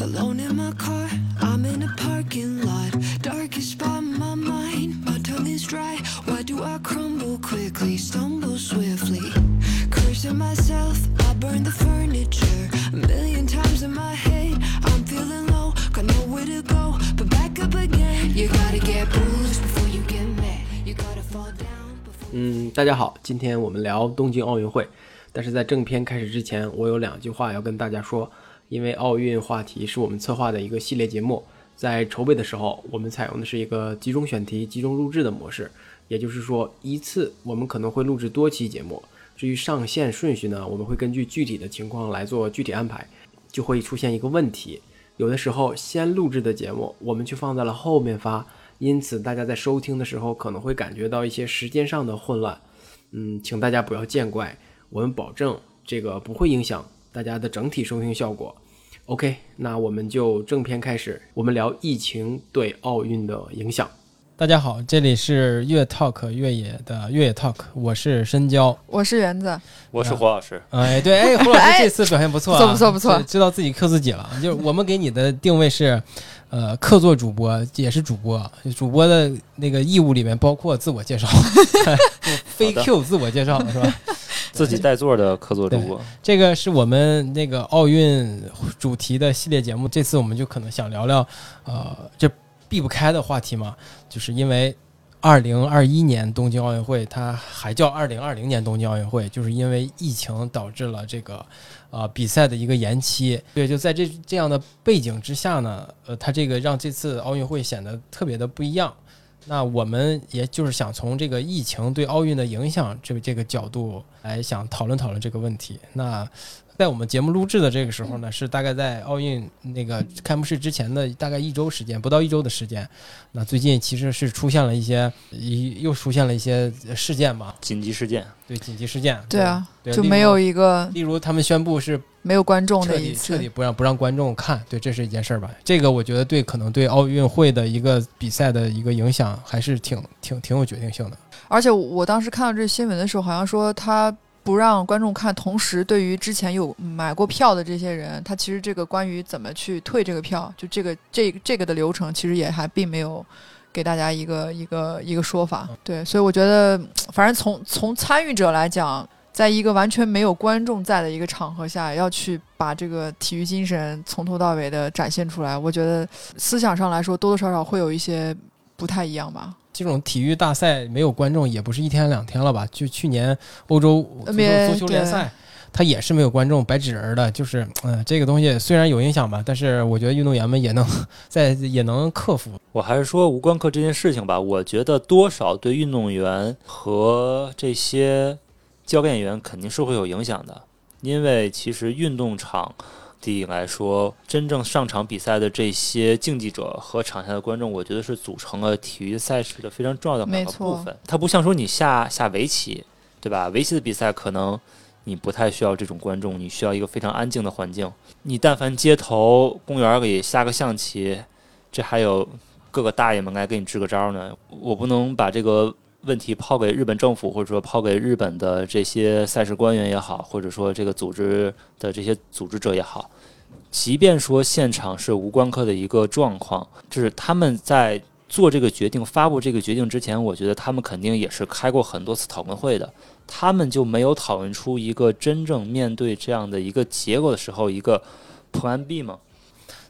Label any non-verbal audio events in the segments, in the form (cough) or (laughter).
Alone in my car, I'm in a parking lot. Darkest spot in my mind, my tongue is dry. Why do I crumble quickly, stumble swiftly? Cursing myself, I burn the furniture. A million times in my head, I'm feeling low, got nowhere to go, but back up again. You gotta get bruised before you get mad. You gotta fall down before. 嗯，大家好，今天我们聊东京奥运会。但是在正片开始之前，我有两句话要跟大家说。因为奥运话题是我们策划的一个系列节目，在筹备的时候，我们采用的是一个集中选题、集中录制的模式。也就是说，一次我们可能会录制多期节目。至于上线顺序呢，我们会根据具体的情况来做具体安排。就会出现一个问题，有的时候先录制的节目，我们却放在了后面发，因此大家在收听的时候可能会感觉到一些时间上的混乱。嗯，请大家不要见怪，我们保证这个不会影响大家的整体收听效果。OK，那我们就正片开始，我们聊疫情对奥运的影响。大家好，这里是越 Talk 越野的越野 Talk，我是深交。我是园子，我是胡老师，哎，对，哎，胡老师这次表现不错、啊，不错不错不错知知道自己克自己了。就是我们给你的定位是，呃，客座主播也是主播，主播的那个义务里面包括自我介绍 (laughs) (laughs) 非 Q 自我介绍是吧？自己带座的客座主播。这个是我们那个奥运主题的系列节目，这次我们就可能想聊聊，呃，这避不开的话题嘛，就是因为二零二一年东京奥运会，它还叫二零二零年东京奥运会，就是因为疫情导致了这个呃比赛的一个延期。对，就在这这样的背景之下呢，呃，它这个让这次奥运会显得特别的不一样。那我们也就是想从这个疫情对奥运的影响这个这个角度来想讨论讨论这个问题。那在我们节目录制的这个时候呢，是大概在奥运那个开幕式之前的大概一周时间，不到一周的时间。那最近其实是出现了一些，一又出现了一些事件嘛，紧急事件，对紧急事件。对啊，就没有一个例如他们宣布是没有观众彻底的一次彻底，不让不让观众看，对，这是一件事儿吧？这个我觉得对可能对奥运会的一个比赛的一个影响还是挺挺挺有决定性的。而且我当时看到这新闻的时候，好像说他不让观众看，同时对于之前有买过票的这些人，他其实这个关于怎么去退这个票，就这个这这个的流程，其实也还并没有。给大家一个一个一个说法，对，所以我觉得，反正从从参与者来讲，在一个完全没有观众在的一个场合下，要去把这个体育精神从头到尾的展现出来，我觉得思想上来说多多少少会有一些不太一样吧。这种体育大赛没有观众也不是一天两天了吧？就去年欧洲足球 NBA 足球联赛，他也是没有观众白纸人的。就是，嗯、这个东西虽然有影响吧，但是我觉得运动员们也能在也能克服。我还是说无关课这件事情吧，我觉得多少对运动员和这些教练员肯定是会有影响的，因为其实运动场地来说，真正上场比赛的这些竞技者和场下的观众，我觉得是组成了体育赛事的非常重要的两个部分。它不像说你下下围棋，对吧？围棋的比赛可能你不太需要这种观众，你需要一个非常安静的环境。你但凡街头、公园里下个象棋，这还有各个大爷们来给你支个招呢。我不能把这个问题抛给日本政府，或者说抛给日本的这些赛事官员也好，或者说这个组织的这些组织者也好。即便说现场是无关课的一个状况，就是他们在做这个决定、发布这个决定之前，我觉得他们肯定也是开过很多次讨论会的。他们就没有讨论出一个真正面对这样的一个结果的时候一个 Plan B 吗？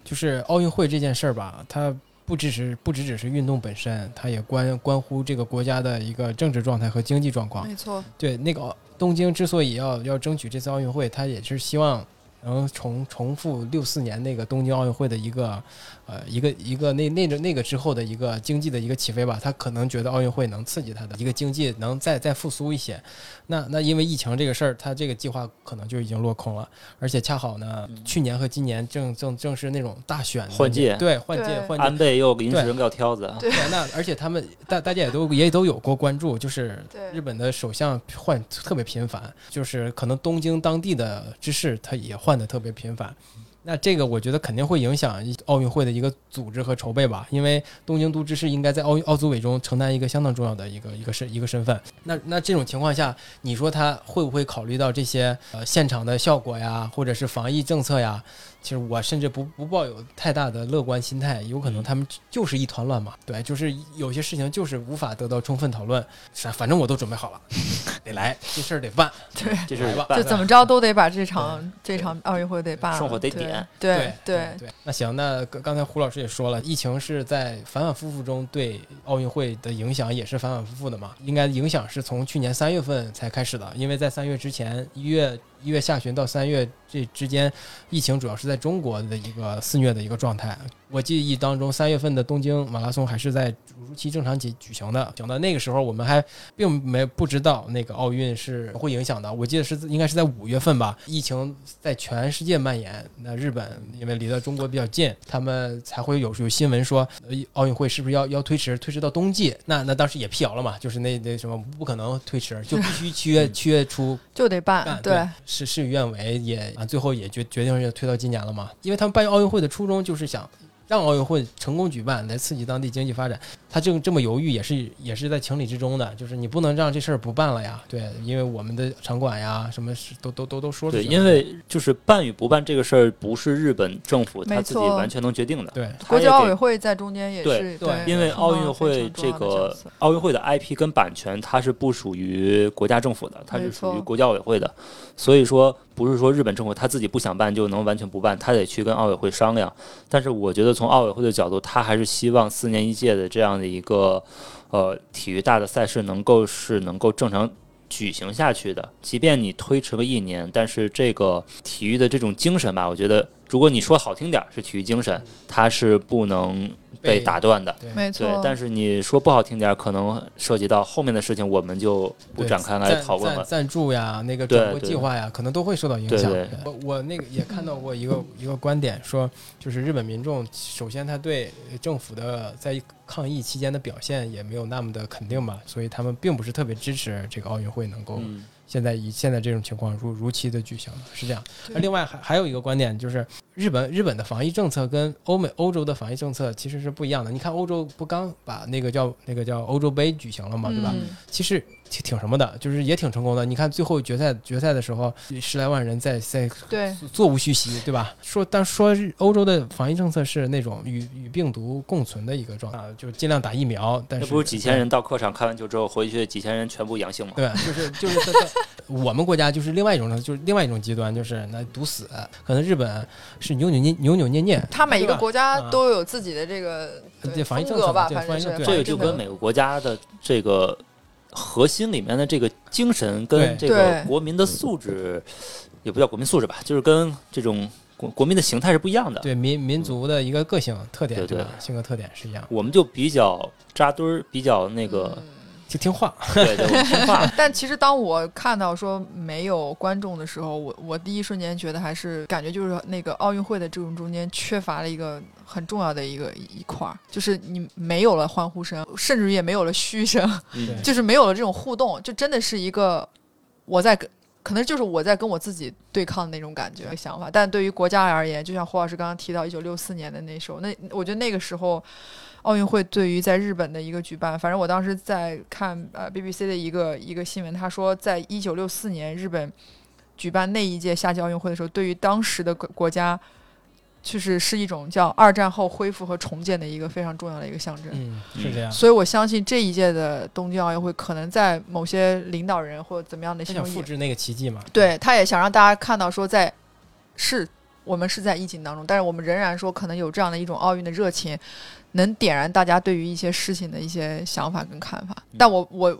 就是奥运会这件事儿吧，它不只是不只只是运动本身，它也关关乎这个国家的一个政治状态和经济状况。没错，对，那个东京之所以要要争取这次奥运会，它也是希望能重重复六四年那个东京奥运会的一个呃一个一个那那个那个之后的一个经济的一个起飞吧。他可能觉得奥运会能刺激他的一个经济能再再复苏一些。那那因为疫情这个事儿，他这个计划可能就已经落空了，而且恰好呢，去年和今年正正正是那种大选的换届对换届换届安倍又临时扔掉挑子，对，那而且他们大大家也都也都有过关注，就是日本的首相换特别频繁，就是可能东京当地的知事他也换的特别频繁。那这个我觉得肯定会影响奥运会的一个组织和筹备吧，因为东京都知事应该在奥运奥组委中承担一个相当重要的一个一个身一个身份。那那这种情况下，你说他会不会考虑到这些呃现场的效果呀，或者是防疫政策呀？其实我甚至不不抱有太大的乐观心态，有可能他们就是一团乱麻。对，就是有些事情就是无法得到充分讨论，反反正我都准备好了，(laughs) 得来，这事儿得办。对，(laughs) 这事儿办就怎么着都得把这场这场奥运会得办了，生活得点对对对对。那行，那刚刚才胡老师也说了，疫情是在反反复复中对奥运会的影响也是反反复复的嘛。应该影响是从去年三月份才开始的，因为在三月之前，一月一月下旬到三月这之间，疫情主要是在中国的一个肆虐的一个状态。我记忆当中，三月份的东京马拉松还是在如期正常举举行的。讲到那个时候，我们还并没不知道那个奥运是会影响的。我记得是应该是在五月份吧，疫情在全世界蔓延。那日本因为离得中国比较近，他们才会有有新闻说，呃，奥运会是不是要要推迟，推迟到冬季？那那当时也辟谣了嘛，就是那那什么不可能推迟，就必须七月七月初就得办办，对，是事与愿违，也啊最后也决决定是推到今年了嘛，因为他们办奥运会的初衷就是想。让奥运会成功举办，来刺激当地经济发展。他这这么犹豫，也是也是在情理之中的。就是你不能让这事儿不办了呀，对，因为我们的场馆呀，什么是都都都都说出对，去了。因为就是办与不办这个事儿，不是日本政府他自己完全能决定的。对国际奥委会在中间也对是对因为奥运会这个奥运会的 IP 跟版权，它是不属于国家政府的，它是属于国际奥委会的。所以说，不是说日本政府他自己不想办就能完全不办，他得去跟奥委会商量。但是我觉得从奥委会的角度，他还是希望四年一届的这样的一个呃体育大的赛事能够是能够正常。举行下去的，即便你推迟个一年，但是这个体育的这种精神吧，我觉得，如果你说好听点儿是体育精神，它是不能被被打断的。对没错，，对但是你说不好听点，可能涉及到后面的事情，我们就不展开来讨论了。赞赞助呀，那个对转播计划呀，可能都会受到影响。对对我我那个也看到过一个 (laughs) 一个观点，说就是日本民众首先他对政府的在抗疫期间的表现也没有那么的肯定吧，所以他们并不是特别支持这个奥运会能够嗯，现在以现在这种情况如如期的举行了，是这样。对而另外还还有一个观点就是，日本日本的防疫政策跟欧美欧洲的防疫政策其实是不一样的。你看欧洲不刚把那个叫那个叫欧洲杯举行了嘛，对吧？嗯其实挺挺什么的，就是也挺成功的。你看最后决赛决赛的时候，十来万人在在对，座无虚席，对吧？说但说欧洲的防疫政策是那种与与病毒共存的一个状态，就是尽量打疫苗，但是那不是几千人到客场看完球之后回去，几千人全部阳性吗？对？就是就是我们国家就是另外一种就是另外一种极端，就是那毒死。可能日本是扭扭捏扭扭捏捏，他每一个国家啊都有自己的这个对对防疫政策吧，对反正这个就跟每个国家的这个核心里面的这个精神跟这个国民的素质，也不叫国民素质吧，就是跟这种国国民的形态是不一样的。对民民族的一个个性特点，对对？性格特点是一样，我们就比较扎堆儿，比较那个，嗯就听话。(laughs) 对对，我听话。(laughs) 但其实当我看到说没有观众的时候，我我第一瞬间觉得还是感觉就是那个奥运会的这种中间缺乏了一个很重要的一个一块儿，就是你没有了欢呼声，甚至于也没有了嘘声，(laughs) 就是没有了这种互动，就真的是一个我在跟。可能就是我在跟我自己对抗的那种感觉、想法，但对于国家而言，就像胡老师刚刚提到一九六四年的那时候，那我觉得那个时候奥运会对于在日本的一个举办，反正我当时在看呃 BBC 的一个一个新闻，他说在一九六四年日本举办那一届夏季奥运会的时候，对于当时的国国家，就是是一种叫二战后恢复和重建的一个非常重要的一个象征。嗯，是这样。所以我相信这一届的东京奥运会，可能在某些领导人或者怎么样的他心中，想复制那个奇迹嘛？对，他也想让大家看到说在是我们是在疫情当中，但是我们仍然说可能有这样的一种奥运的热情，能点燃大家对于一些事情的一些想法跟看法。但我我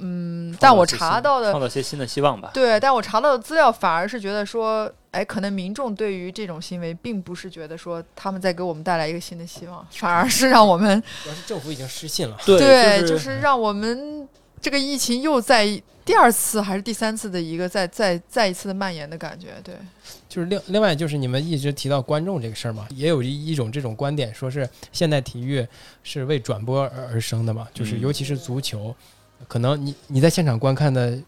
嗯，但我查到的创造些新的希望吧。对，但我查到的资料反而是觉得说，哎，可能民众对于这种行为，并不是觉得说他们在给我们带来一个新的希望，反而是让我们主要是政府已经失信了。对对，就就是让我们这个疫情又在第二次还是第三次的一个再再再一次的蔓延的感觉。对，就是另另外就是你们一直提到观众这个事儿嘛，也有一一种这种观点，说是现代体育是为转播而而生的嘛，就是嗯尤其是足球，可能你你在现场观看的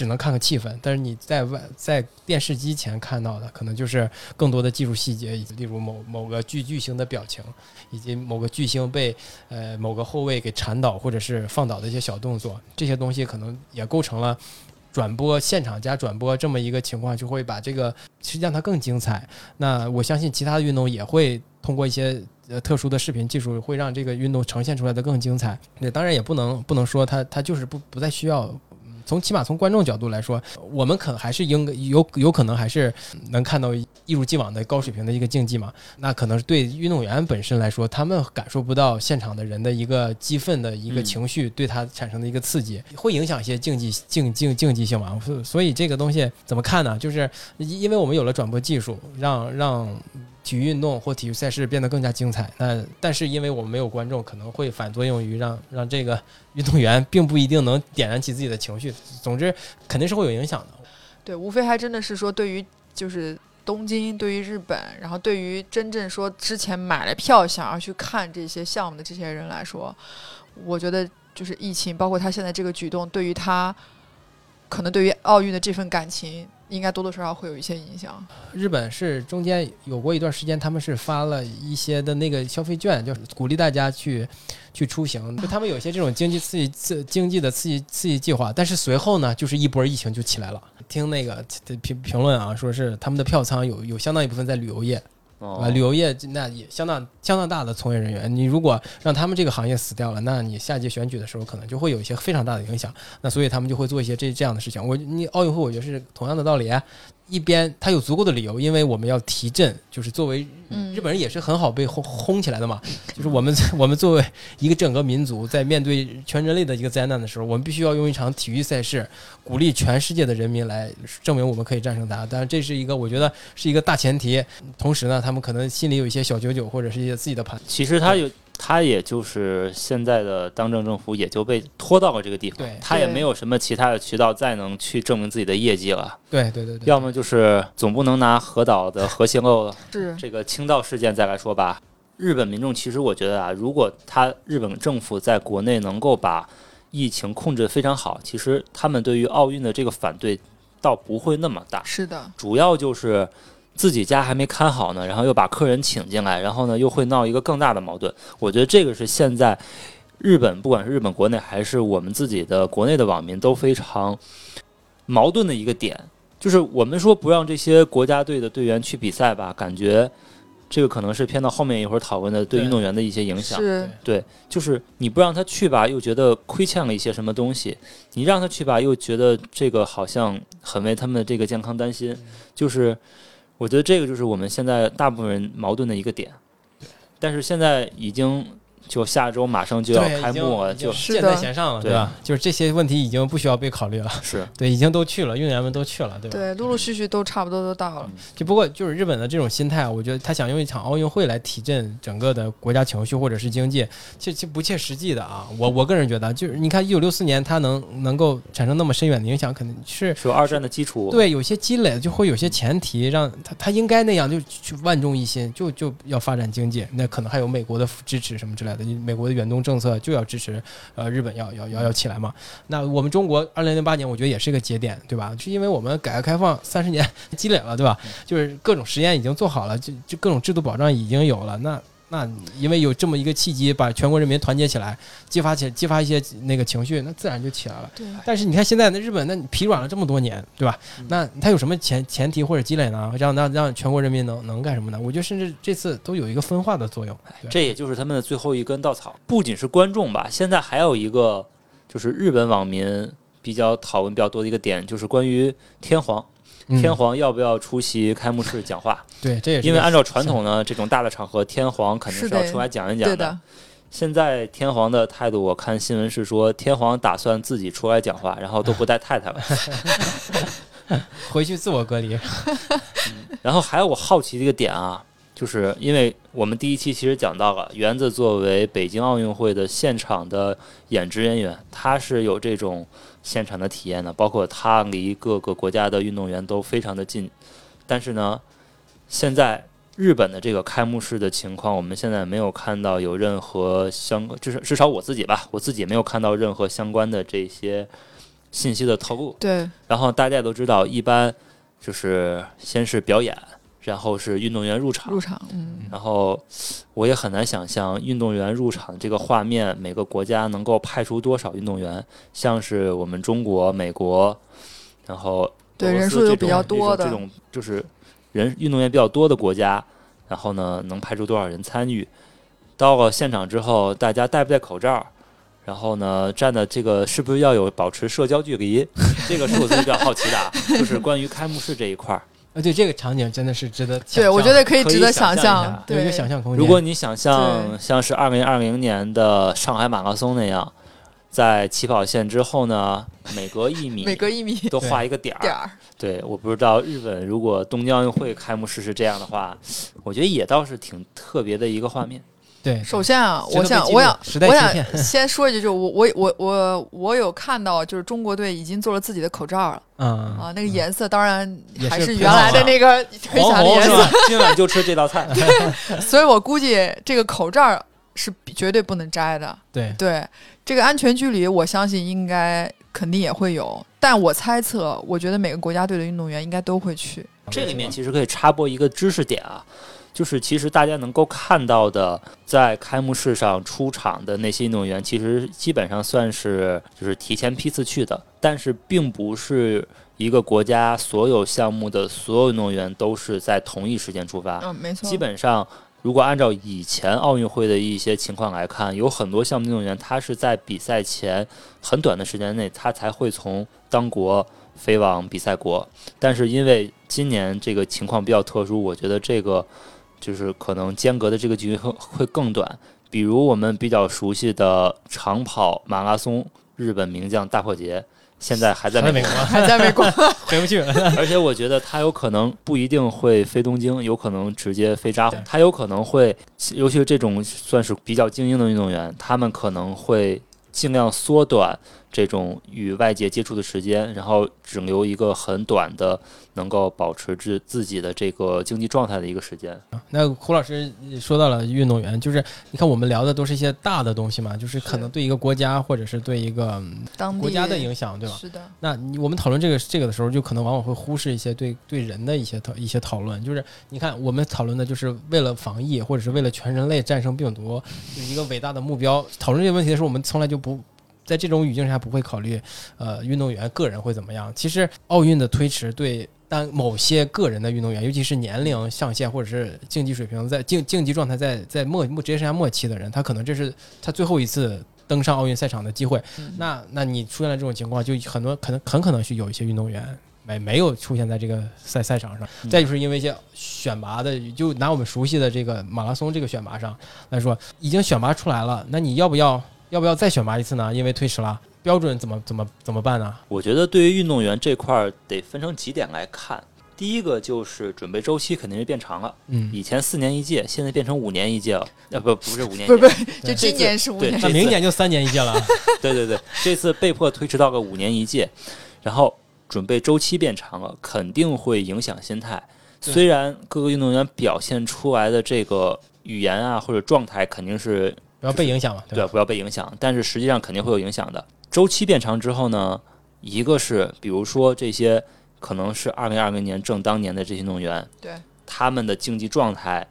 只能看个气氛，但是你在外在电视机前看到的，可能就是更多的技术细节，以及例如某某个巨巨星的表情，以及某个巨星被呃某个后卫给铲倒或者是放倒的一些小动作，这些东西可能也构成了。转播现场加转播这么一个情况，就会把这个实际上它更精彩。那我相信其他的运动也会通过一些呃特殊的视频技术，会让这个运动呈现出来的更精彩。那当然也不能不能说它它就是不不再需要。嗯从起码从观众角度来说，我们可能还是应该有有可能还是能看到一如既往的高水平的一个竞技嘛。那可能是对运动员本身来说，他们感受不到现场的人的一个激愤的一个嗯情绪对他产生的一个刺激，会影响一些竞技竞竞竞技性嘛。所所以这个东西怎么看呢？就是因因为我们有了转播技术，让让体育运动或体育赛事变得更加精彩。那但是因为我们没有观众，可能会反作用于让让这个运动员并不一定能点燃起自己的情绪。总之肯定是会有影响的。对，无非还真的是说，对于就是东京，对于日本，然后对于真正说之前买了票想要去看这些项目的这些人来说，我觉得就是疫情，包括他现在这个举动，对于他可能对于奥运的这份感情，应该多多少少会有一些影响。日本是中间有过一段时间，他们是发了一些的那个消费券，就鼓励大家去去出行，就他们有些这种经济刺激刺经济的刺激刺激计划。但是随后呢，就是一波疫情就起来了。听那个评评论啊，说是他们的票仓有有相当一部分在旅游业，啊，旅游业那也相当相当大的从业人员，你如果让他们这个行业死掉了，那你下届选举的时候可能就会有一些非常大的影响。那所以他们就会做一些这这样的事情。我你奥运会，我觉得是同样的道理。一边他有足够的理由，因为我们要提振，就是作为嗯日本人也是很好被轰轰起来的嘛。就是我们 (laughs) 我们作为一个整个民族，在面对全人类的一个灾难的时候，我们必须要用一场体育赛事，鼓励全世界的人民来证明我们可以战胜它。但是，这是一个我觉得是一个大前提。同时呢，他们可能心里有一些小九九，或者是一些自己的盘。其实他有，他也就是现在的当政政府也就被拖到了这个地方他也没有什么其他的渠道再能去证明自己的业绩了。对对对对，要么就是总不能拿核岛的核泄漏是这个倾倒事件再来说吧。日本民众其实我觉得啊，如果他日本政府在国内能够把疫情控制得非常好，其实他们对于奥运的这个反对倒不会那么大。是的，主要就是自己家还没看好呢，然后又把客人请进来，然后呢又会闹一个更大的矛盾。我觉得这个是现在日本不管是日本国内还是我们自己的国内的网民都非常矛盾的一个点，就是我们说不让这些国家队的队员去比赛吧，感觉这个可能是偏到后面一会儿讨论的对对运动员的一些影响。是对，就是你不让他去吧，又觉得亏欠了一些什么东西；你让他去吧，又觉得这个好像很为他们的这个健康担心。就是我觉得这个就是我们现在大部分人矛盾的一个点。但是现在已经就下周马上就要开幕了，就箭在弦上了，对对吧？就是这些问题已经不需要被考虑了，是 (laughs) 对，已经都去了，运动员们都去了，对吧？对，陆陆续续都差不多都到了。只不过就是日本的这种心态，我觉得他想用一场奥运会来提振整个的国家情绪或者是经济，这这不切实际的啊！我我个人觉得，就是你看一九六四年他能能够产生那么深远的影响，肯定是是有二战的基础。对有些积累，就会有些前提让他他应该那样，就去万众一心，就就要发展经济，那可能还有美国的支持什么之类的，美国的远东政策就要支持呃日本要要要要起来嘛。那我们中国二零零八年，我觉得也是一个节点，对吧？是因为我们改革开放三十年 (laughs) 积累了，对吧？就是各种实验已经做好了，就就各种制度保障已经有了，那。那因为有这么一个契机，把全国人民团结起来，激发起激发一些那个情绪，那自然就起来了。对，但是你看现在那日本，那你疲软了这么多年，对吧？那他有什么前前提或者积累呢？让让让全国人民能能干什么呢？我觉得甚至这次都有一个分化的作用。这也就是他们的最后一根稻草。不仅是观众吧，现在还有一个就是日本网民比较讨论比较多的一个点，就是关于天皇。嗯天皇要不要出席开幕式讲话？对，这也是因为按照传统呢，这种大的场合，天皇肯定是要出来讲一讲对的，现在天皇的态度，我看新闻是说，天皇打算自己出来讲话，然后都不带太太了。(laughs) 回去自我隔离。然后还有我好奇的一个点啊，就是因为我们第一期其实讲到了，园子作为北京奥运会的现场的演职人员，他是有这种现场的体验呢，包括他离各个国家的运动员都非常的近。但是呢，现在日本的这个开幕式的情况，我们现在没有看到有任何相，至少至少我自己吧，我自己没有看到任何相关的这些信息的透露。对，然后大家也都知道，一般就是先是表演，然后是运动员入场入。场，嗯，然后我也很难想象运动员入场这个画面，每个国家能够派出多少运动员，像是我们中国、美国，然后对俄罗斯这种人数又比较多的这种这种就是人运动员比较多的国家，然后呢能派出多少人参与？到了现场之后，大家戴不戴口罩？然后呢，站的这个是不是要有保持社交距离？这个是我自己比较好奇的啊，就是关于开幕式这一块儿。呃，对这个场景真的是值得对，我觉得可以值得想想象一下有一个对，想象空间。如果你想象像是二零二零年的上海马拉松那样，在起跑线之后呢，每隔一米每隔一米都画一个点儿。点儿，对，我不知道日本如果东京奥运会开幕式是这样的话，我觉得也倒是挺特别的一个画面。对，首先啊，我想，我想，我 (laughs) 想先说一句，就是我我我我我有看到，就是中国队已经做了自己的口罩了嗯啊，那个颜色当然还是原来的那个推黄墙的颜色，红是吧？今晚就吃这道菜。(laughs) 所以我估计这个口罩是绝对不能摘的。对，对这个安全距离，我相信应该肯定也会有，但我猜测，我觉得每个国家队的运动员应该都会去。这里面其实可以插播一个知识点啊，就是其实大家能够看到的，在开幕式上出场的那些运动员，其实基本上算是就是提前批次去的，但是并不是一个国家所有项目的所有运动员都是在同一时间出发，嗯，没错，基本上。如果按照以前奥运会的一些情况来看，有很多项目运动员他是在比赛前很短的时间内，他才会从当国飞往比赛国。但是因为今年这个情况比较特殊，我觉得这个就是可能间隔的这个距离会会更短。比如我们比较熟悉的长跑马拉松，日本名将大破节，现在还在美国还在美国，(laughs) (laughs) 回不去了。(laughs) 而且我觉得他有可能不一定会飞东京，有可能直接飞札幌他有可能会，尤其是这种算是比较精英的运动员，他们可能会尽量缩短这种与外界接触的时间，然后只留一个很短的能够保持自自己的这个经济状态的一个时间。那胡老师说到了运动员，就是你看我们聊的都是一些大的东西嘛，就是可能对一个国家或者是对一个国家的影响，对吧？是的，那我们讨论这个这个的时候，就可能往往会忽视一些对对人的一些讨一些讨论。就是你看，我们讨论的就是为了防疫，或者是为了全人类战胜病毒，有一个伟大的目标。讨论这个问题的时候，我们从来就不在这种语境下不会考虑，呃，运动员个人会怎么样。其实奥运的推迟对单某些个人的运动员，尤其是年龄上限或者是竞技水平在竞竞技状态在在末末职业生涯末期的人，他可能这是他最后一次登上奥运赛场的机会。嗯那那你出现了这种情况，就很多可能很可能是有一些运动员没没有出现在这个赛赛场上。嗯再就是因为一些选拔的，就拿我们熟悉的这个马拉松这个选拔上来说，已经选拔出来了，那你要不要要不要再选拔一次呢？因为推迟了，标准怎么怎么怎么办呢？我觉得对于运动员这块儿得分成几点来看。第一个就是准备周期肯定是变长了，嗯，以前四年一届，现在变成五年一届了。呃，不，不是五年一届，不是不，就今年是五年明年就三年一届了。(laughs) 对对对，这次被迫推迟到个五年一届，然后准备周期变长了，肯定会影响心态。虽然各个运动员表现出来的这个语言啊或者状态肯定是不要被影响嘛，对，吧？不要被影响，但是实际上肯定会有影响的。周期变长之后呢，一个是比如说这些可能是二零二零年正当年的这些运动员，对他们的竞技状态，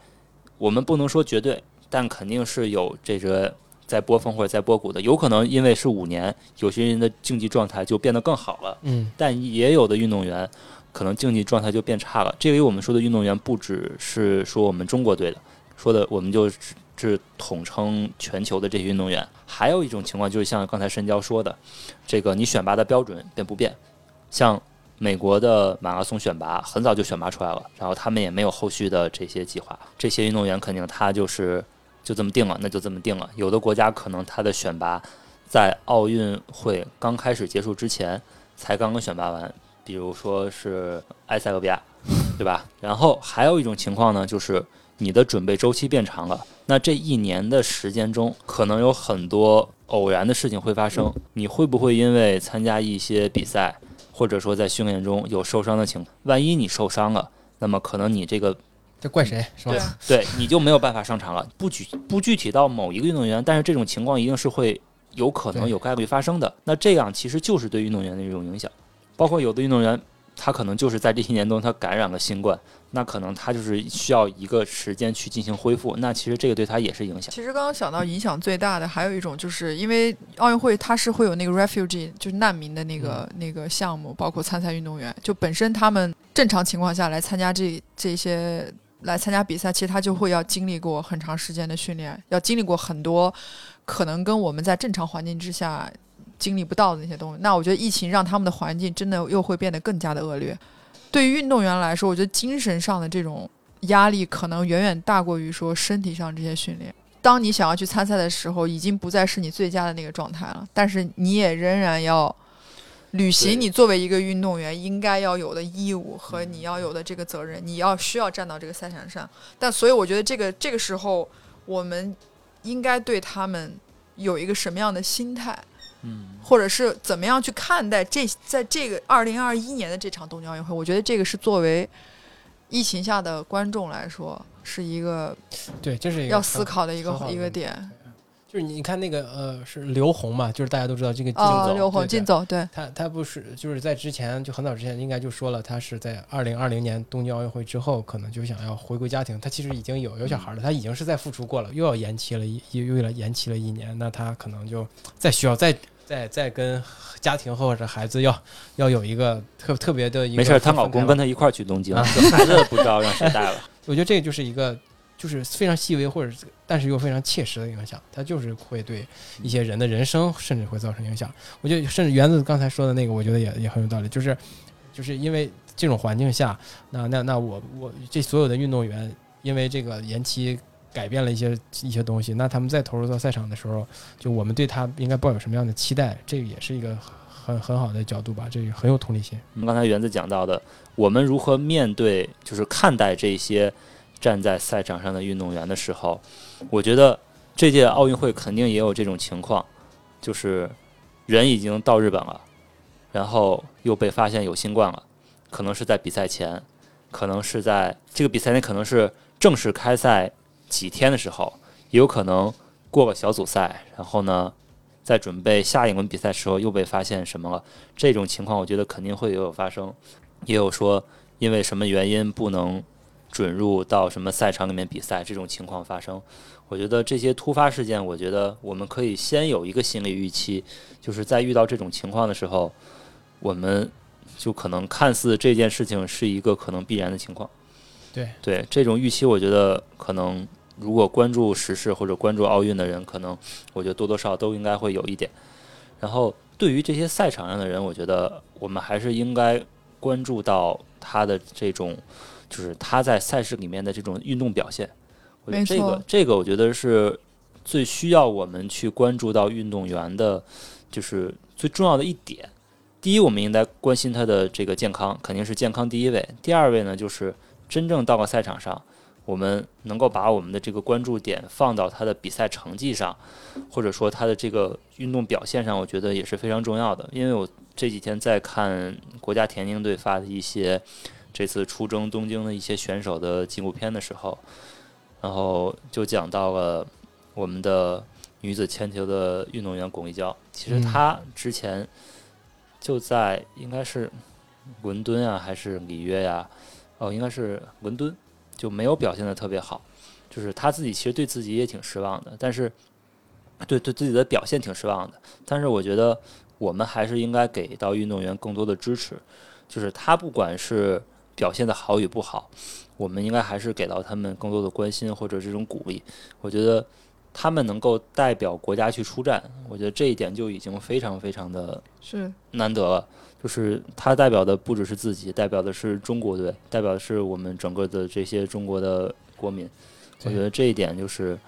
我们不能说绝对，但肯定是有这个在波峰或者在波谷的，有可能因为是五年，有些人的竞技状态就变得更好了，嗯，但也有的运动员可能竞技状态就变差了。这里我们说的运动员不只是说我们中国队的，说的我们就只是统称全球的这些运动员。还有一种情况就是像刚才申交说的，这个你选拔的标准变不变？像美国的马拉松选拔很早就选拔出来了，然后他们也没有后续的这些计划。这些运动员肯定他就是就这么定了，那就这么定了。有的国家可能他的选拔在奥运会刚开始结束之前才刚刚选拔完，比如说是埃塞俄比亚，对吧？然后还有一种情况呢，就是你的准备周期变长了，那这一年的时间中，可能有很多偶然的事情会发生。你会不会因为参加一些比赛，或者说在训练中有受伤的情况？万一你受伤了，那么可能你这个这怪谁是吧？对对你就没有办法上场了。不具不具体到某一个运动员，但是这种情况一定是会有可能有概率发生的。那这样其实就是对运动员的一种影响，包括有的运动员他可能就是在这些年中他感染了新冠，那可能他就是需要一个时间去进行恢复，那其实这个对他也是影响。其实刚刚想到影响最大的还有一种，就是因为奥运会它是会有那个 refugee，就是难民的那个、那个项目，包括参赛运动员，就本身他们正常情况下来参加这这些来参加比赛，其实他就会要经历过很长时间的训练，要经历过很多可能跟我们在正常环境之下经历不到的那些东西。那我觉得疫情让他们的环境真的又会变得更加的恶劣。对于运动员来说，我觉得精神上的这种压力可能远远大过于说身体上这些训练。当你想要去参赛的时候，已经不再是你最佳的那个状态了，但是你也仍然要履行你作为一个运动员应该要有的义务和你要有的这个责任，你要需要站到这个赛场上。但所以我觉得这个这个时候，我们应该对他们有一个什么样的心态？嗯，或者是怎么样去看待这在这个二零二一年的这场东京奥运会？我觉得这个是作为疫情下的观众来说，是一个对，这是一个要思考的一个一个点。就是你看那个呃是刘虹嘛，就是大家都知道这个竞哦，走，刘虹对竞走，对，他他不是就是在之前就很早之前应该就说了，他是在二零二零年东京奥运会之后，可能就想要回归家庭。他其实已经有有小孩了，他已经是在复出过了，又要延期了一又又要延期了一年，那他可能就再需要再再再跟家庭或者孩子要要有一个特特别的一个没事儿，她老公跟她一块儿去东京，孩子不知道让谁带了。(laughs) 我觉得这个就是一个就是非常细微或者但是又非常切实的影响，它就是会对一些人的人生甚至会造成影响。我觉得甚至园子刚才说的那个，我觉得也也很有道理，就是就是因为这种环境下，那那那我我这所有的运动员因为这个延期。改变了一些一些东西，那他们再投入到赛场的时候，就我们对他应该抱有什么样的期待，这个也是一个很很好的角度吧，这个很有同理心。我们刚才园子讲到的，我们如何面对，就是看待这些站在赛场上的运动员的时候，我觉得这届奥运会肯定也有这种情况，就是人已经到日本了，然后又被发现有新冠了，可能是在比赛前，可能是在这个比赛内，可能是正式开赛几天的时候，也有可能过了小组赛，然后呢，在准备下一轮比赛时候又被发现什么了。这种情况，我觉得肯定会有发生，也有说因为什么原因不能准入到什么赛场里面比赛这种情况发生。我觉得这些突发事件，我觉得我们可以先有一个心理预期，就是在遇到这种情况的时候，我们就可能看似这件事情是一个可能必然的情况。对对，这种预期，我觉得可能如果关注时事或者关注奥运的人，可能我觉得多多少少都应该会有一点。然后对于这些赛场上的人，我觉得我们还是应该关注到他的这种，就是他在赛事里面的这种运动表现。我觉得这个这个，我觉得是最需要我们去关注到运动员的，就是最重要的一点。第一，我们应该关心他的这个健康，肯定是健康第一位。第二位呢，就是真正到了赛场上，我们能够把我们的这个关注点放到他的比赛成绩上，或者说他的这个运动表现上，我觉得也是非常重要的。因为我这几天在看国家田径队发的一些这次出征东京的一些选手的纪录片的时候，然后就讲到了我们的女子铅球的运动员巩立姣，其实嗯。她之前就在应该是伦敦啊，还是里约呀、哦，应该是伦敦，就没有表现的特别好，就是她自己其实对自己也挺失望的，但是对对自己的表现挺失望的，但是我觉得我们还是应该给到运动员更多的支持，就是他不管是表现的好与不好，我们应该还是给到他们更多的关心或者这种鼓励。我觉得他们能够代表国家去出战，我觉得这一点就已经非常非常的是难得了。就是他代表的不只是自己，代表的是中国队，代表的是我们整个的这些中国的国民。我觉得这一点就是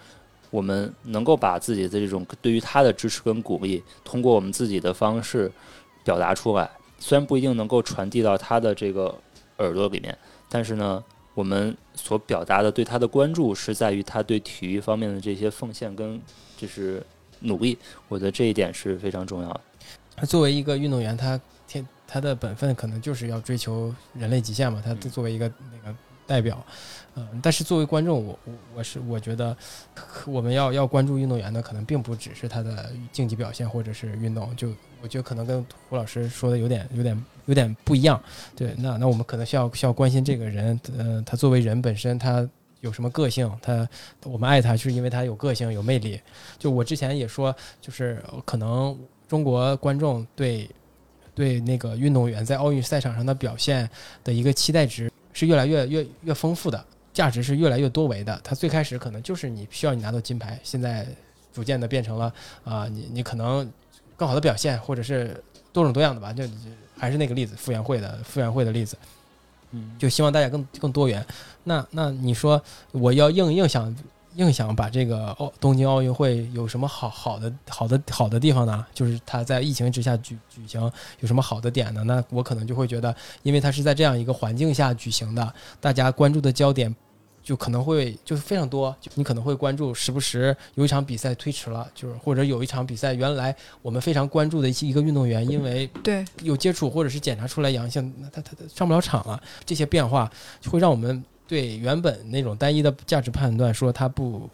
我们能够把自己的这种对于他的支持跟鼓励，通过我们自己的方式表达出来。虽然不一定能够传递到他的这个耳朵里面，但是呢，我们所表达的对他的关注是在于他对体育方面的这些奉献跟就是努力。我觉得这一点是非常重要的。他作为一个运动员，他天他的本分可能就是要追求人类极限嘛。他作为一个那个代表。嗯，但是作为观众，我我我是我觉得，我们要要关注运动员的，可能并不只是他的竞技表现或者是运动，就我觉得可能跟胡老师说的有点有点有点不一样。对，那那我们可能需要需要关心这个人，呃，他作为人本身，他有什么个性？他我们爱他，就是因为他有个性、有魅力。就我之前也说，就是可能中国观众对对那个运动员在奥运赛场上的表现的一个期待值是越来越越越丰富的。价值是越来越多维的。它最开始可能就是你需要你拿到金牌，现在逐渐的变成了啊、你你可能更好的表现，或者是多种多样的吧。就就还是那个例子，傅园慧的傅园慧的例子，嗯，就希望大家更更多元。那那你说我要硬硬想硬想把这个奥东京奥运会有什么好好的好的好的地方呢？就是它在疫情之下举举行有什么好的点呢？那我可能就会觉得，因为它是在这样一个环境下举行的，大家关注的焦点就可能会就是非常多，就你可能会关注时不时有一场比赛推迟了，就是或者有一场比赛原来我们非常关注的一些一个运动员，因为对，有接触或者是检查出来阳性，那他他他上不了场了。这些变化会让我们对原本那种单一的价值判断，说他不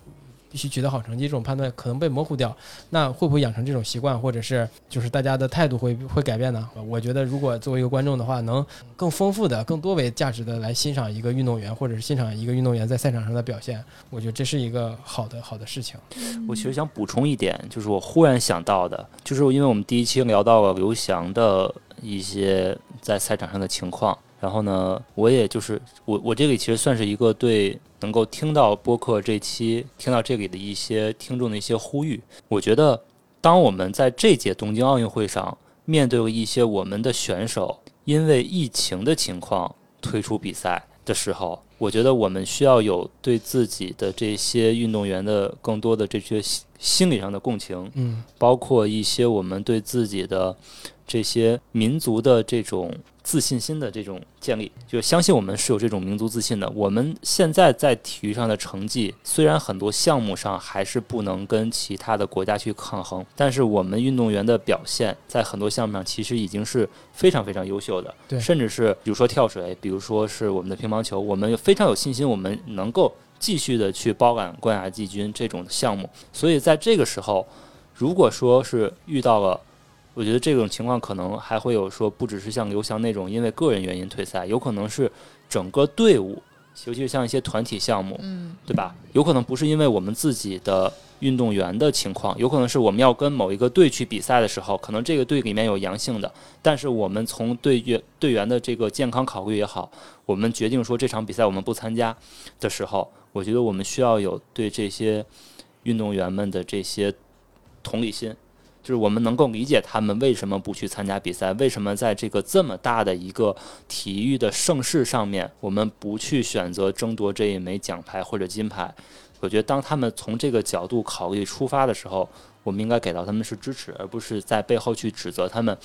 必须取得好成绩这种判断可能被模糊掉。那会不会养成这种习惯，或者是就是大家的态度会会改变呢？我觉得如果作为一个观众的话，能更丰富的、更多维价值的来欣赏一个运动员，或者是欣赏一个运动员在赛场上的表现，我觉得这是一个好的好的事情。我其实想补充一点，就是我忽然想到的，就是因为我们第一期聊到了刘翔的一些在赛场上的情况，然后呢，我也就是我我这里其实算是一个对能够听到播客这期听到这里的一些听众的一些呼吁。我觉得，当我们在这届东京奥运会上面对一些我们的选手因为疫情的情况退出比赛的时候，我觉得我们需要有对自己的这些运动员的更多的这些心心理上的共情，嗯包括一些我们对自己的这些民族的这种自信心的这种建立，就相信我们是有这种民族自信的。我们现在在体育上的成绩，虽然很多项目上还是不能跟其他的国家去抗衡，但是我们运动员的表现在很多项目上其实已经是非常非常优秀的。对甚至是比如说跳水，比如说是我们的乒乓球，我们非常有信心，我们能够继续的去包揽冠亚季军这种项目。所以在这个时候，如果说是遇到了，我觉得这种情况可能还会有说，不只是像刘翔那种因为个人原因退赛，有可能是整个队伍，尤其是像一些团体项目，嗯，对吧？有可能不是因为我们自己的运动员的情况，有可能是我们要跟某一个队去比赛的时候，可能这个队里面有阳性的，但是我们从队员队员的这个健康考虑也好，我们决定说这场比赛我们不参加的时候，我觉得我们需要有对这些运动员们的这些同理心。就是我们能够理解他们为什么不去参加比赛，为什么在这个这么大的一个体育的盛世上面，我们不去选择争夺这一枚奖牌或者金牌。我觉得当他们从这个角度考虑出发的时候，我们应该给到他们是支持，而不是在背后去指责他们。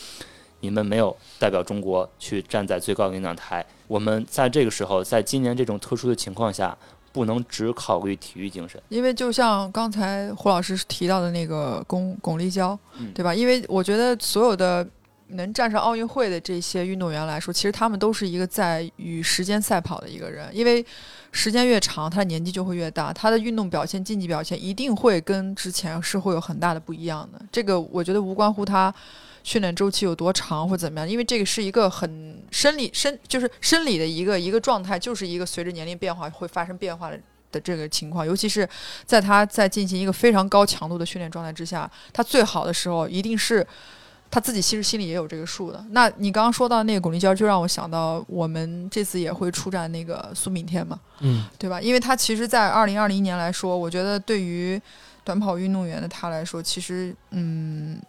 你们没有代表中国去站在最高领奖台。我们在这个时候，在今年这种特殊的情况下，不能只考虑体育精神。因为就像刚才胡老师提到的那个巩巩立姣，嗯对吧？因为我觉得所有的能站上奥运会的这些运动员来说，其实他们都是一个在与时间赛跑的一个人，因为时间越长，他的年纪就会越大，他的运动表现、竞技表现一定会跟之前是会有很大的不一样的。这个我觉得无关乎他。训练周期有多长或怎么样？因为这个是一个很生理生，就是生理的一个一个状态，就是一个随着年龄变化会发生变化的的这个情况。尤其是在他在进行一个非常高强度的训练状态之下，他最好的时候一定是他自己其实心里也有这个数的。那你刚刚说到那个巩立姣，就让我想到我们这次也会出战那个苏炳添嘛，嗯对吧？因为他其实，在二零二零年来说，我觉得对于短跑运动员的他来说，其实嗯，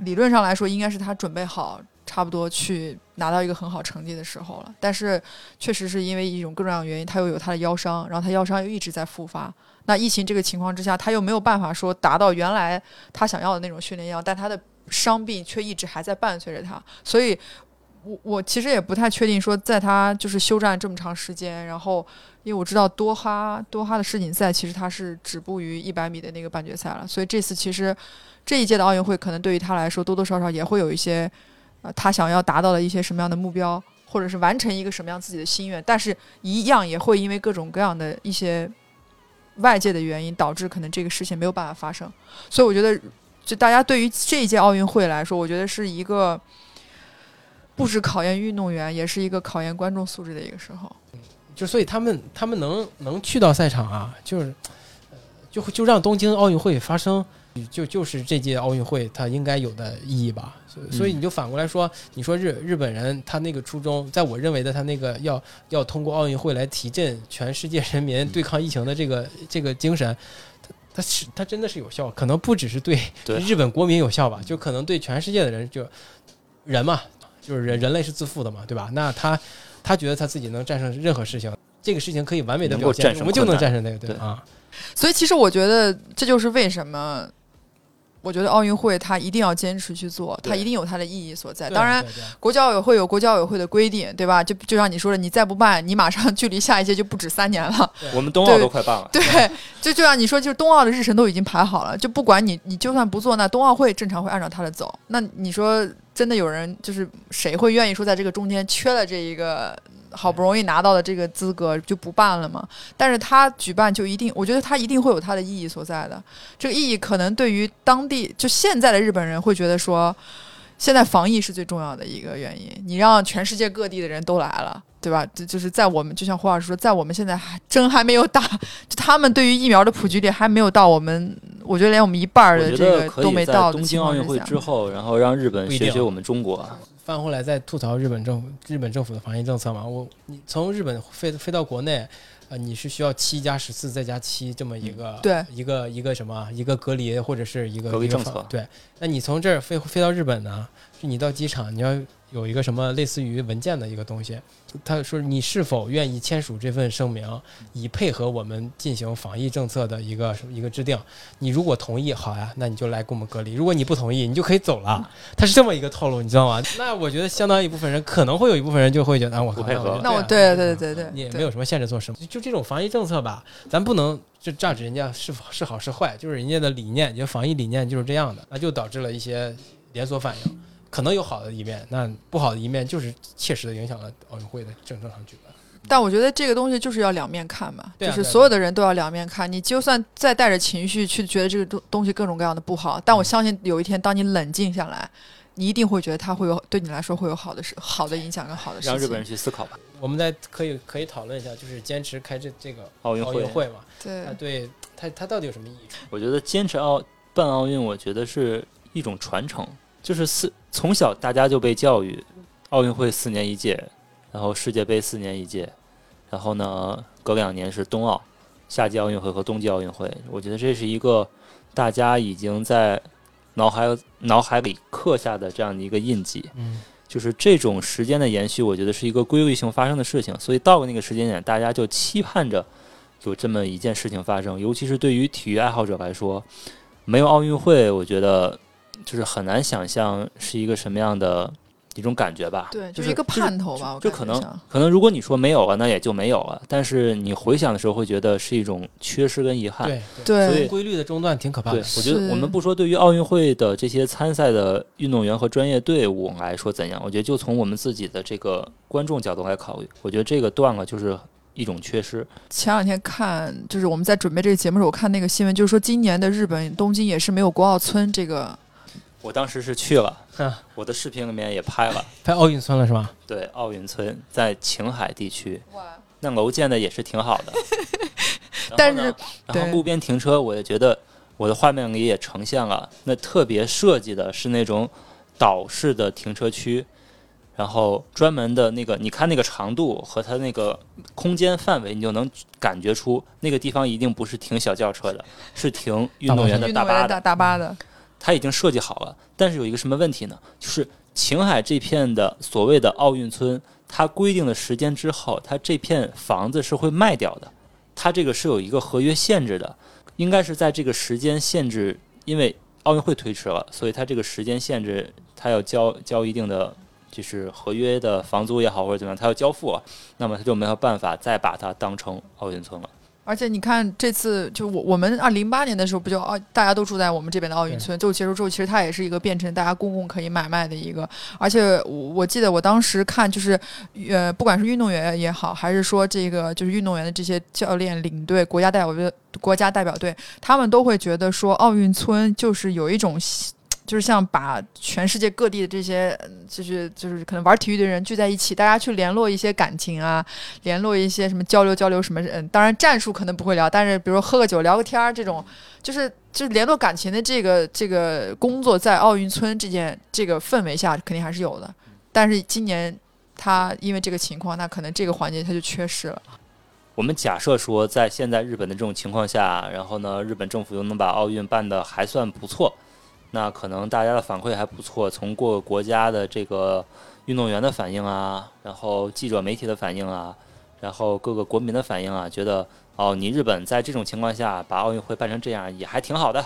理论上来说，应该是他准备好。差不多去拿到一个很好成绩的时候了，但是确实是因为一种各种各样的原因，他又有他的腰伤，然后他腰伤又一直在复发。那疫情这个情况之下，他又没有办法说达到原来他想要的那种训练量，但他的伤病却一直还在伴随着他，所以我我其实也不太确定说，在他就是休战这么长时间，然后因为我知道多哈多哈的世锦赛其实他是止步于一百米的那个半决赛了，所以这次其实这一届的奥运会可能对于他来说多多少少也会有一些呃他想要达到的一些什么样的目标，或者是完成一个什么样自己的心愿，但是一样也会因为各种各样的一些外界的原因，导致可能这个事情没有办法发生。所以我觉得，就大家对于这一届奥运会来说，我觉得是一个不止考验运动员，也是一个考验观众素质的一个时候。就所以他们他们能能去到赛场啊，就是呃就就让东京奥运会发生，就就是这届奥运会它应该有的意义吧。所以所以你就反过来说，你说日日本人他那个初衷，在我认为的他那个要要通过奥运会来提振全世界人民对抗疫情的这个 (laughs) 这个精神。他他是他真的是有效，可能不只是对对日本国民有效吧，就可能对全世界的人就人嘛，就是人人类是自负的嘛，对吧？那他他觉得他自己能战胜任何事情，这个事情可以完美的表现，能够战胜我们就能战胜那个，对对啊，所以其实我觉得这就是为什么。我觉得奥运会它一定要坚持去做，它一定有它的意义所在。当然，国际奥委会有国际奥委会的规定，对吧？就就像你说的，你再不办，你马上距离下一届就不止三年了。我们冬奥对都快办了，对，就就像你说，就是冬奥的日程都已经排好了，就不管你，你就算不做，那冬奥会正常会按照它的走。那你说真的有人就是谁会愿意说在这个中间缺了这一个好不容易拿到的这个资格就不办了吗？但是他举办就一定，我觉得他一定会有他的意义所在的。这个意义可能对于当地就现在的日本人会觉得说，现在防疫是最重要的一个原因。你让全世界各地的人都来了，对吧？就就是在我们就像胡老师说，在我们现在还针还没有打，(laughs) 就他们对于疫苗的普及率还没有到我们，我觉得连我们一半儿的这个都没到的东情况之京奥运会下之后，然后让日本不一定学学我们中国。翻回来再吐槽日本政府日本政府的防疫政策嘛，我你从日本飞飞到国内，呃，你是需要七加十四再加七这么一个、对一个一个什么一个隔离或者是一个一个隔离政策对，那你从这儿飞飞到日本呢，就你到机场你要有一个什么类似于文件的一个东西，他说你是否愿意签署这份声明，以配合我们进行防疫政策的一个一个制定。你如果同意，好呀，那你就来跟我们隔离；如果你不同意，你就可以走了。他是这么一个套路，你知道吗？那我觉得相当一部分人可能会有一部分人就会觉得，啊，我靠不配合那我对啊对对对对，也没有什么限制做什么，就就这种防疫政策吧，咱不能就榨取人家是否是好是坏，就是人家的理念，就防疫理念就是这样的，那就导致了一些连锁反应，可能有好的一面，那不好的一面就是切实的影响了奥运会的正正常举办。但我觉得这个东西就是要两面看嘛，就是所有的人都要两面看。你就算再带着情绪去觉得这个东东西各种各样的不好，但我相信有一天当你冷静下来，你一定会觉得它会有对你来说会有好的事、好的影响跟好的事情。让日本人去思考吧。我们再可以可以讨论一下，就是坚持开这这个奥运会奥运，会嘛，对它对它它到底有什么意义？我觉得坚持奥办奥运，我觉得是一种传承，就是四从小大家就被教育，奥运会四年一届，然后世界杯四年一届，然后呢隔两年是冬奥，夏季奥运会和冬季奥运会。我觉得这是一个大家已经在脑海脑海里刻下的这样的一个印记。嗯，就是这种时间的延续，我觉得是一个规律性发生的事情，所以到了那个时间点，大家就期盼着有这么一件事情发生。尤其是对于体育爱好者来说，没有奥运会，我觉得就是很难想象是一个什么样的一种感觉吧。对，就是一个盼头吧，我就可能可能如果你说没有了，那也就没有了。但是你回想的时候，会觉得是一种缺失跟遗憾。对所以对规律的中断挺可怕，的。我觉得我们不说对于奥运会的这些参赛的运动员和专业队伍来说怎样，我觉得就从我们自己的这个观众角度来考虑，我觉得这个断了就是一种缺失。前两天看，就是我们在准备这个节目的时候，我看那个新闻，就是说今年的日本东京也是没有国奥村这个，我当时是去了啊，我的视频里面也拍了，(laughs) 拍奥运村了是吧？对，奥运村在青海地区，那楼建的也是挺好的。(laughs) 但是对然后路边停车，我也觉得我的画面里也呈现了。那特别设计的是那种岛式的停车区，然后专门的那个，你看那个长度和它那个空间范围，你就能感觉出那个地方一定不是停小轿车的，是停运动员的大巴的运动员大。大巴的，它已经设计好了，但是有一个什么问题呢？就是晴海这片的所谓的奥运村，它规定的时间之后，它这片房子是会卖掉的。它这个是有一个合约限制的，应该是在这个时间限制，因为奥运会推迟了，所以它这个时间限制，它要交交一定的就是合约的房租也好或者怎么样，它要交付了，那么它就没有办法再把它当成奥运村了。而且你看，这次就我我们二零八年的时候，不就奥大家都住在我们这边的奥运村，就结束之后，其实它也是一个变成大家公共可以买卖的一个。而且我我记得我当时看，就是呃，不管是运动员也好，还是说这个就是运动员的这些教练、领队、国家代表队、国家代表队，他们都会觉得说，奥运村就是有一种。就是像把全世界各地的这些，就是就是可能玩体育的人聚在一起，大家去联络一些感情啊，联络一些什么交流交流什么，嗯，当然战术可能不会聊，但是比如说喝个酒聊个天儿这种，就是就是联络感情的这个这个工作，在奥运村这件这个氛围下肯定还是有的，但是今年他因为这个情况，那可能这个环节他就缺失了。我们假设说，在现在日本的这种情况下，然后呢，日本政府又能把奥运办得还算不错。那可能大家的反馈还不错，从各个国家的这个运动员的反应啊，然后记者媒体的反应啊，然后各个国民的反应啊，觉得哦，你日本在这种情况下把奥运会办成这样也还挺好的，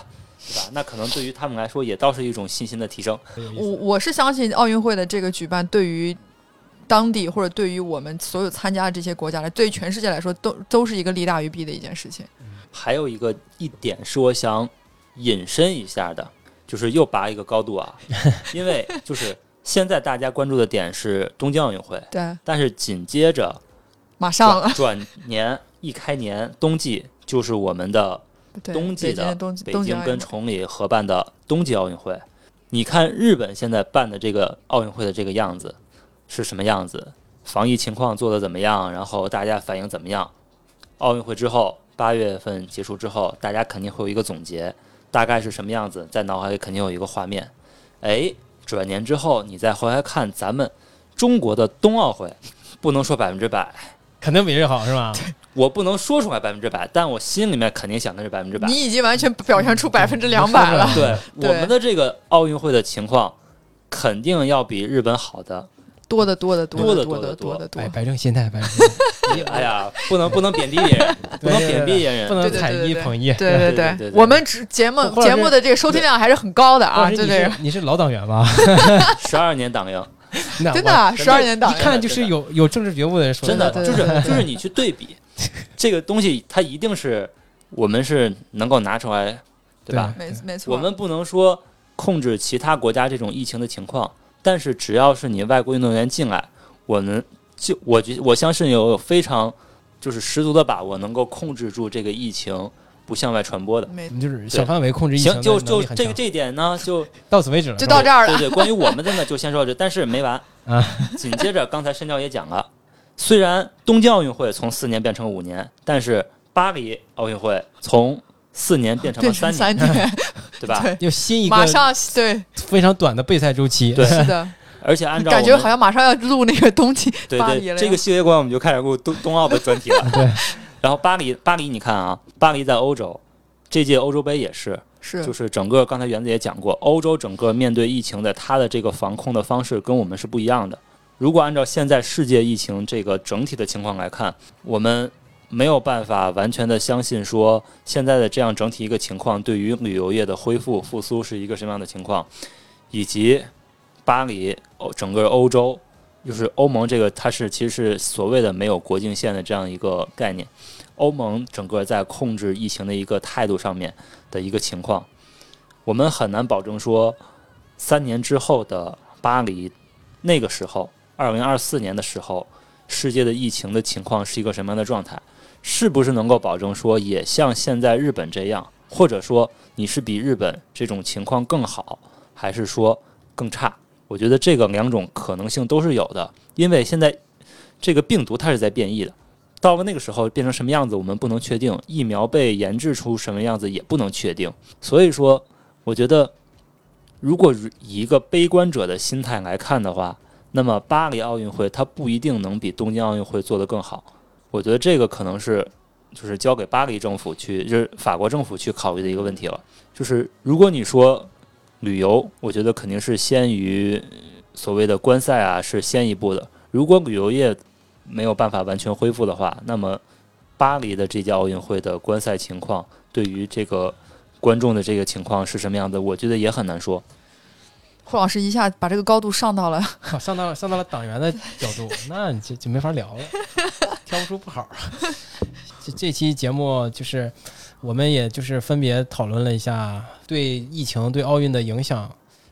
对吧？那可能对于他们来说也倒是一种信心的提升。我我是相信奥运会的这个举办对于当地或者对于我们所有参加的这些国家来，对于全世界来说都都是一个利大于弊的一件事情。还有一个一点是我想引申一下的。就是又拔一个高度啊，(laughs) 因为就是现在大家关注的点是东京奥运会，对，但是紧接着马上了，转年一开年冬季就是我们的冬季的北京跟崇礼合办的冬季奥运会。你看日本现在办的这个奥运会的这个样子是什么样子？防疫情况做的怎么样？然后大家反应怎么样？奥运会之后八月份结束之后，大家肯定会有一个总结。大概是什么样子，在脑海里肯定有一个画面。哎，转年之后，你再回来看咱们中国的冬奥会，不能说百分之百，肯定比这好是吧？(laughs) 我不能说出来百分之百，但我心里面肯定想的是百分之百。你已经完全表现出百分之两百了。对，我们的这个奥运会的情况，肯定要比日本好的。多的多的多的多的多的多，摆摆正心态，摆正。哎呀，不能不能贬低别人，不能贬低别人，不能踩一捧一。对对对，我们只节目节目的这个收听量还是很高的啊！就这个，你是老党员吧？十二年党员，真的十二年党员，一看就是有有政治觉悟的人说。真的就是就是你去对比这个东西，它一定是我们是能够拿出来，对吧？没没错，我们不能说控制其他国家这种疫情的情况，但是只要是你外国运动员进来。我们就我觉我相信有非常就是十足的把握，能够控制住这个疫情不向外传播的，就是小范围控制疫情。行，就就这个这一点呢，就到此为止了，就到这儿了。对对，关于我们的呢，就先说到这，但是没完 (laughs) 啊。紧接着，刚才申教也讲了，虽然东京奥运会从四年变成五年，但是巴黎奥运会从四年变成了三年，对吧？又新一个马上对非常短的备赛周期，对，是的。(laughs) 而且按照感觉好像马上要录那个冬季 (laughs) 巴黎了。这个系列关我们就开始录冬冬奥的专题了。(laughs) 对，然后巴黎，巴黎，你看啊，巴黎在欧洲，这届欧洲杯也是，是，就是整个刚才园子也讲过，欧洲整个面对疫情的它的这个防控的方式跟我们是不一样的。如果按照现在世界疫情这个整体的情况来看，我们没有办法完全的相信说现在的这样整体一个情况对于旅游业的恢复复苏是一个什么样的情况，以及。巴黎，欧整个欧洲，就是欧盟这个，它是其实是所谓的没有国境线的这样一个概念。欧盟整个在控制疫情的一个态度上面的一个情况，我们很难保证说，三年之后的巴黎，那个时候，二零二四年的时候，世界的疫情的情况是一个什么样的状态？是不是能够保证说，也像现在日本这样，或者说你是比日本这种情况更好，还是说更差？我觉得这个两种可能性都是有的，因为现在这个病毒它是在变异的，到了那个时候变成什么样子我们不能确定，疫苗被研制出什么样子也不能确定。所以说，我觉得如果以一个悲观者的心态来看的话，那么巴黎奥运会它不一定能比东京奥运会做得更好。我觉得这个可能是就是交给巴黎政府去，就是法国政府去考虑的一个问题了。就是如果你说。旅游，我觉得肯定是先于所谓的观赛啊，是先一步的。如果旅游业没有办法完全恢复的话，那么巴黎的这届奥运会的观赛情况，对于这个观众的这个情况是什么样的，我觉得也很难说。霍老师一下把这个高度上到了，(laughs) 上到了上到了党员的角度，那就就没法聊了，挑不出不好。(laughs) 这这期节目就是我们也就是分别讨论了一下对疫情对奥运的影响，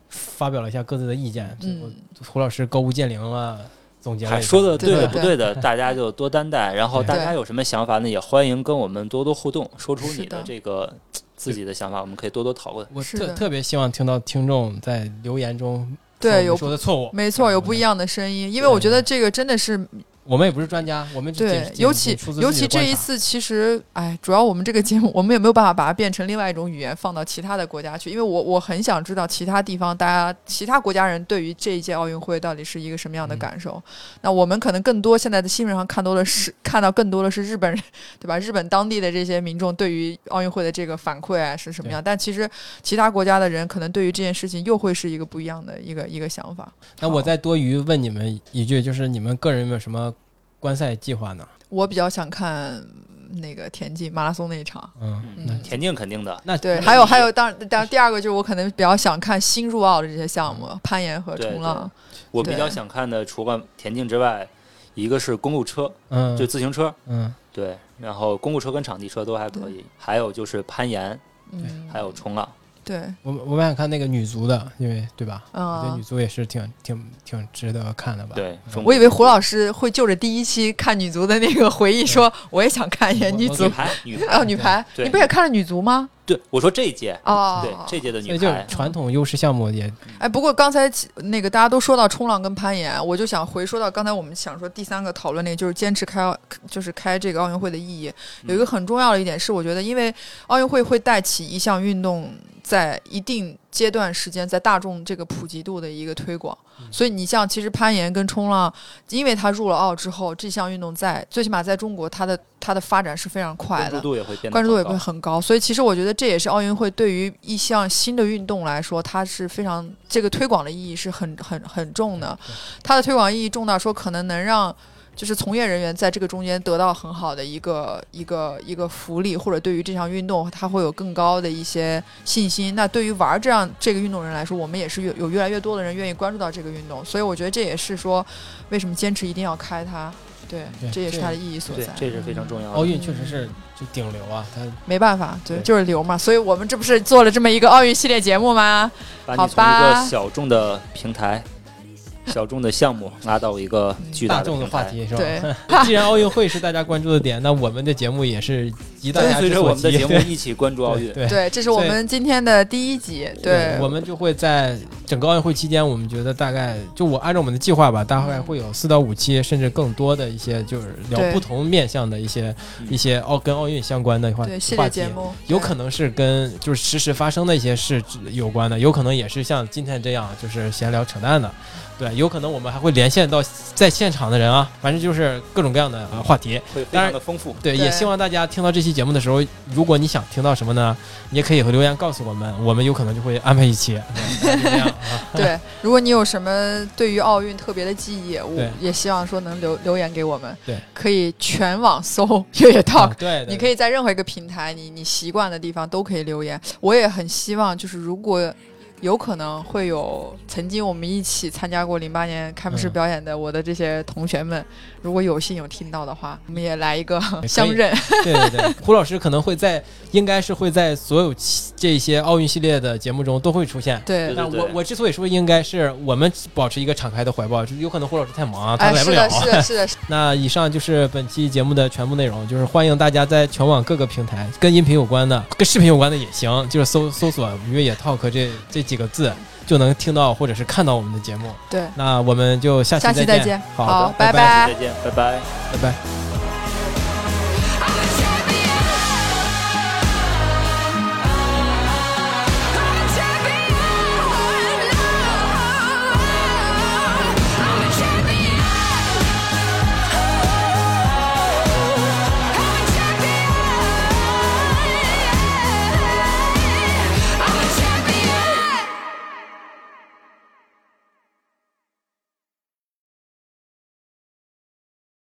发表了一下各自的意见。嗯，胡老师高屋建瓴了，总结了一下还说的对对的不对的，(laughs) 大家就多担待。然后大家有什么想法呢，也欢迎跟我们多多互动，说出你的这个自己的想法，我们可以多多讨论。我是特特别希望听到听众在留言中对，有说的错误。没错，有不一样的声音，因为我觉得这个真的是我们也不是专家，我们只对，尤其尤其这一次，其实哎，主要我们这个节目，我们也没有办法把它变成另外一种语言放到其他的国家去，因为我我很想知道其他地方大家其他国家人对于这一届奥运会到底是一个什么样的嗯感受。那我们可能更多现在的新闻上看多的是看到更多的是日本人，对吧？日本当地的这些民众对于奥运会的这个反馈啊是什么样？但其实其他国家的人可能对于这件事情又会是一个不一样的一个一个想法。那我好再多余问你们一句，就是你们个人有没有什么观赛计划呢？我比较想看那个田径马拉松那一场。嗯，田径肯定的，那对，还有还有，当然，当然第二个就是我可能比较想看新入奥的这些项目，攀岩和冲浪。我比较想看的，除了田径之外，一个是公路车，嗯。就自行车，嗯。对，然后公路车跟场地车都还可以，还有就是攀岩，嗯，还有冲浪。对，我我蛮想看那个女足的，因为对吧？我觉得啊女，足也是挺挺挺值得看的吧？对，中我以为胡老师会就着第一期看女足的那个回忆说，我也想看一眼女足女排，女排，啊，女排，你不也看了女足吗？对，我说这一届，哦，对，这届的女排，传统优势项目也哎，不过刚才那个大家都说到冲浪跟攀岩，我就想回说到刚才我们想说第三个讨论那个，就是坚持开奥，就是开这个奥运会的意义。有一个很重要的一点是，我觉得因为奥运会会带起一项运动在一定阶段时间在大众这个普及度的一个推广，所以你像其实攀岩跟冲浪，因为它入了奥之后，这项运动在最起码在中国它的它的发展是非常快的。关注度也会变关注度也很高会很高，所以其实我觉得这也是奥运会对于一项新的运动来说，它是非常这个推广的意义是很很很重的。它的推广意义重到说，可能能让就是从业人员在这个中间得到很好的一个一个一个福利，或者对于这项运动他会有更高的一些信心。那对于玩这样这个运动人来说，我们也是越有越来越多的人愿意关注到这个运动，所以我觉得这也是说为什么坚持一定要开它。对，对这也是它的意义所在，。这是非常重要的。奥运确实是就顶流啊，它没办法，对，对就是流嘛，所以我们这不是做了这么一个奥运系列节目吗？好把你从一吧个小众的平台、小众的项目拉到一个巨大大众的。话题是吧？对，(laughs) 既然奥运会是大家关注的点，那我们的节目也是以大家随着我们的节目一起关注奥运。(laughs) 对对，这是我们今天的第一集。对，我们就会在整个奥运会期间，我们觉得大概就我按照我们的计划吧，大概会有四到五期，甚至更多的一些就是聊不同面向的一些嗯一些奥跟奥运相关的话话题节。目有可能是跟就是实时发生的一些事有关的，有可能也是像今天这样就是闲聊扯淡的，对，有可能我们还会连线到在现场的人啊，反正就是各种各样的啊话题。会非当然常的丰富。对，对也希望大家听到这期节目的时候，如果你想听到什么呢，你也可以留言告诉我们，我们有可能就会安排一期，对 (laughs) 如果你有什么对于奥运特别的记忆，我也希望说能留留言给我们。对，可以全网搜越野 talk 啊。对，你可以以在任何一个平台，你你习惯的地方都可以留言。我也很希望，就是如果有可能会有曾经我们一起参加过零八年开幕式嗯表演的我的这些同学们，如果有幸有听到的话，我们也来一个相认。对对对，胡老师可能会在，应该是会在所有这些奥运系列的节目中都会出现。对对，但我我之所以说应该是我们保持一个敞开的怀抱，有可能胡老师太忙啊，他哎，来不了是的，。是的，是的，是的 (laughs) 那以上就是本期节目的全部内容，就是欢迎大家在全网各个平台跟音频有关的、跟视频有关的也行，就是搜搜索“越野 talk” 这这几个字就能听到或者是看到我们的节目。对。那我们就下期下期再再见好拜拜再见，拜拜。拜拜。